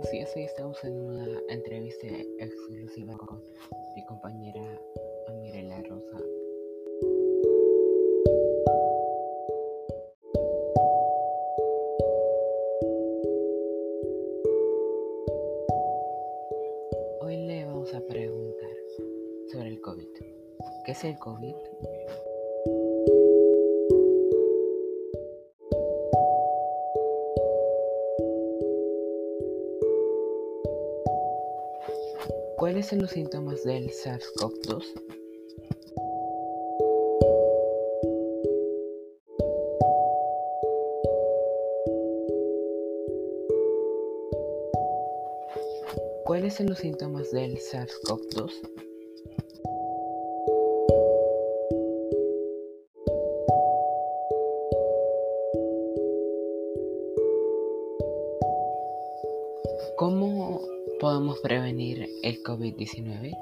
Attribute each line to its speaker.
Speaker 1: buenos días. Hoy estamos en una entrevista exclusiva con mi compañera Mirela Rosa. Hoy le vamos a preguntar sobre el COVID. ¿Qué es el COVID? ¿Cuáles son los síntomas del SARS-CoV-2? ¿Cuáles son los síntomas del SARS-CoV-2? ¿Cómo podemos prevenir el COVID-19?